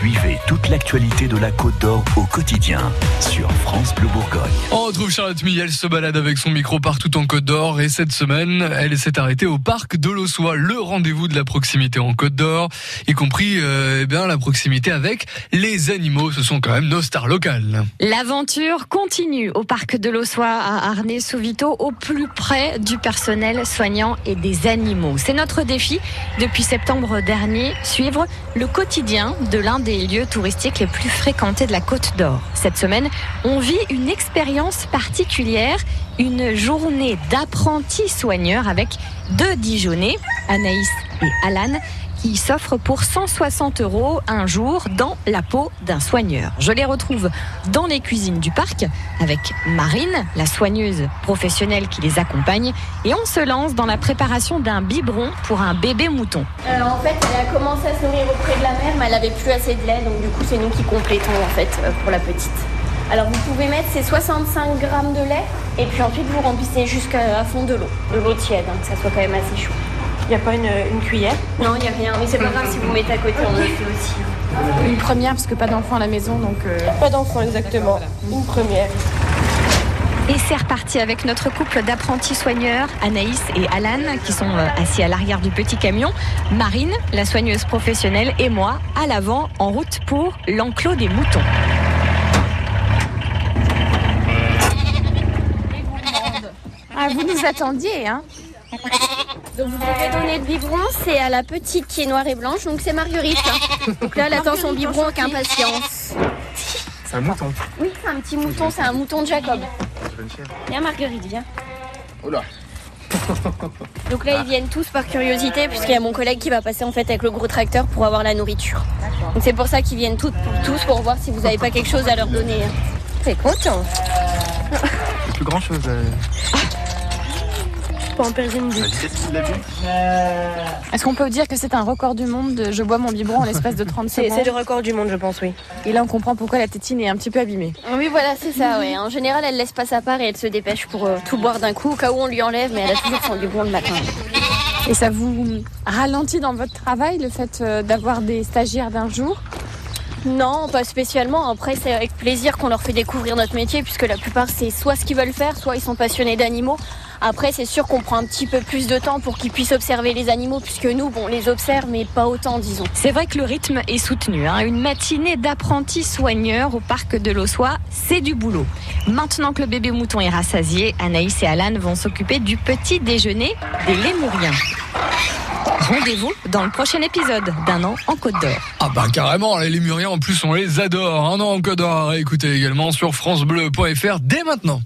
Suivez toute l'actualité de la Côte d'Or au quotidien sur France Bleu Bourgogne. On retrouve Charlotte Miel se balade avec son micro partout en Côte d'Or et cette semaine, elle s'est arrêtée au parc de l'Ossois, le rendez-vous de la proximité en Côte d'Or, y compris euh, eh bien la proximité avec les animaux. Ce sont quand même nos stars locales. L'aventure continue au parc de l'Ossois à Arnay-Souvito, au plus près du personnel soignant et des animaux. C'est notre défi depuis septembre dernier, suivre le quotidien de l'un des lieux touristiques les plus fréquentés de la Côte d'Or. Cette semaine, on vit une expérience particulière, une journée d'apprentis soigneurs avec deux Dijonnais, Anaïs et Alan, qui s'offrent pour 160 euros un jour dans la peau d'un soigneur. Je les retrouve dans les cuisines du parc avec Marine, la soigneuse professionnelle qui les accompagne, et on se lance dans la préparation d'un biberon pour un bébé mouton. Euh, en fait, elle a commencé à se nourrir auprès de la mère, mais elle avait plus assez de lait, donc du coup, c'est nous qui complétons en fait euh, pour la petite. Alors vous pouvez mettre ces 65 grammes de lait et puis ensuite vous remplissez jusqu'à fond de l'eau, de l'eau tiède, hein, que ça soit quand même assez chaud. Il n'y a pas une, une cuillère Non, il n'y a rien, mais c'est pas grave si vous mettez à côté, on le fait aussi. Une première, parce que pas d'enfant à la maison, donc... euh, Pas d'enfant exactement, une première. Et c'est reparti avec notre couple d'apprentis soigneurs, Anaïs et Alan, qui sont euh, assis à l'arrière du petit camion, Marine, la soigneuse professionnelle, et moi, à l'avant, en route pour l'enclos des moutons. Ah, vous nous attendiez, hein Donc vous pouvez donner le biberon, c'est à la petite qui est noire et blanche, donc c'est Marguerite. hein. Donc là, elle attend son biberon avec impatience. C'est un mouton. Oui, c'est un petit mouton, c'est un mouton de Jacob. Viens Marguerite, viens. Oula. Donc là, ils viennent tous par curiosité, puisqu'il y a mon collègue qui va passer en fait avec le gros tracteur pour avoir la nourriture. Donc c'est pour ça qu'ils viennent toutes pour tous pour voir si vous n'avez pas quelque chose à leur donner. hein. T'es content Plus grand chose. euh, Pour en perdre une vu. Est-ce qu'on peut dire que c'est un record du monde de je bois mon biberon en l'espace de 30 C'est secondes c'est le record du monde, je pense, oui. Et là, on comprend pourquoi la tétine est un petit peu abîmée. Oui, voilà, c'est ça, ouais. En général, elle laisse pas sa part et elle se dépêche pour euh, tout boire d'un coup, au cas où on lui enlève, mais elle a toujours son biberon le matin. Et ça vous ralentit dans votre travail, le fait euh, d'avoir des stagiaires d'un jour? Non, pas spécialement. Après, c'est avec plaisir qu'on leur fait découvrir notre métier, puisque la plupart, c'est soit ce qu'ils veulent faire, soit ils sont passionnés d'animaux. Après, c'est sûr qu'on prend un petit peu plus de temps pour qu'ils puissent observer les animaux, puisque nous, bon, on les observe, mais pas autant, disons. C'est vrai que le rythme est soutenu. hein. Une matinée d'apprentis soigneurs au parc de l'Ossois, c'est du boulot. Maintenant que le bébé mouton est rassasié, Anaïs et Alan vont s'occuper du petit déjeuner des lémuriens. Rendez-vous dans le prochain épisode d'un an en Côte d'Or. Ah bah carrément, les Lémuriens en plus on les adore. Un an en Côte d'Or, écoutez également sur francebleu.fr dès maintenant.